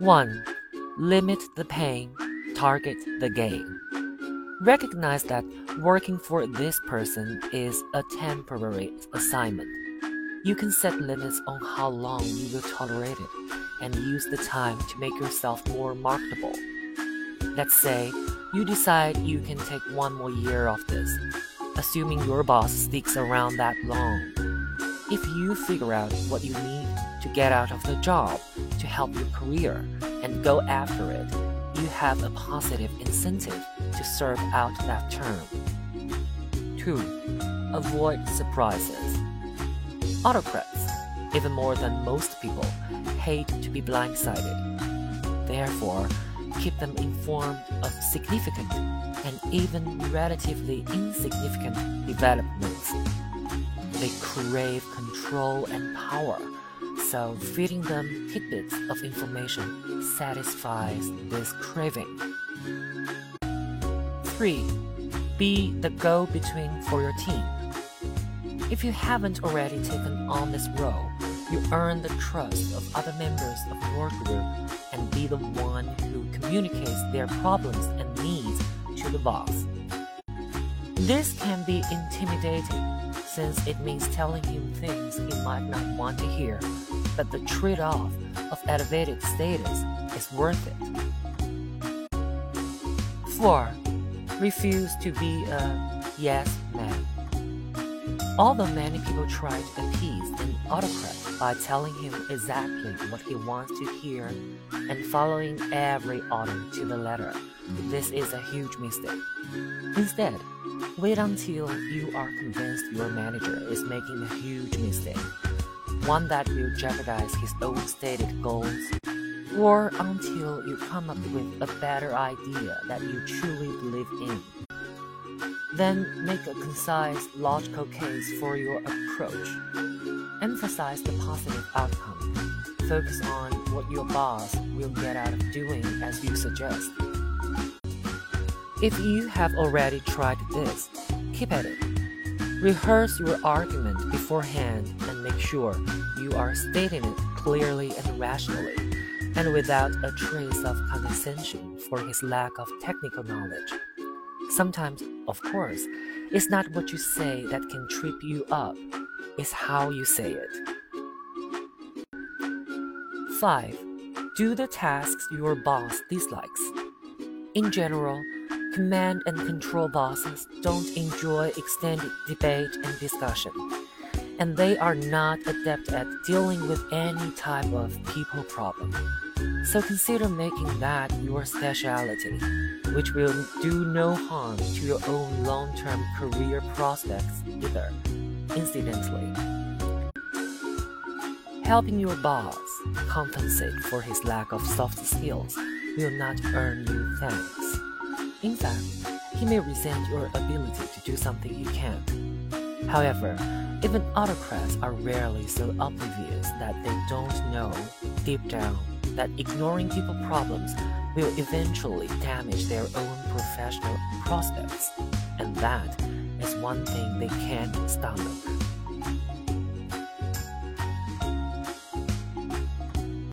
1. Limit the pain, target the gain. Recognize that working for this person is a temporary assignment. You can set limits on how long you will tolerate it and use the time to make yourself more marketable. Let's say you decide you can take one more year of this, assuming your boss sticks around that long. If you figure out what you need to get out of the job to help your career and go after it, you have a positive incentive to serve out that term. 2. Avoid surprises. Autocrats, even more than most people, hate to be blindsided. Therefore, keep them informed of significant and even relatively insignificant developments. They crave control and power, so feeding them tidbits of information satisfies this craving. 3. Be the go between for your team. If you haven't already taken on this role, you earn the trust of other members of your group and be the one who communicates their problems and needs to the boss. This can be intimidating since it means telling him things he might not want to hear, but the trade off of elevated status is worth it. 4. Refuse to be a yes man. Although many people try to appease an autocrat by telling him exactly what he wants to hear and following every order to the letter, this is a huge mistake. Instead, wait until you are convinced your manager is making a huge mistake, one that will jeopardize his own stated goals, or until you come up with a better idea that you truly believe in. Then make a concise, logical case for your approach. Emphasize the positive outcome. Focus on what your boss will get out of doing as you suggest. If you have already tried this, keep at it. Rehearse your argument beforehand and make sure you are stating it clearly and rationally, and without a trace of condescension for his lack of technical knowledge. Sometimes, of course, it's not what you say that can trip you up, it's how you say it. 5. Do the tasks your boss dislikes. In general, command and control bosses don't enjoy extended debate and discussion, and they are not adept at dealing with any type of people problem. So consider making that your specialty, which will do no harm to your own long term career prospects either, incidentally. Helping your boss compensate for his lack of soft skills will not earn you thanks. In fact, he may resent your ability to do something he can't. However, even autocrats are rarely so oblivious that they don't know, deep down, that ignoring people problems will eventually damage their own professional prospects, and that is one thing they can't stomach.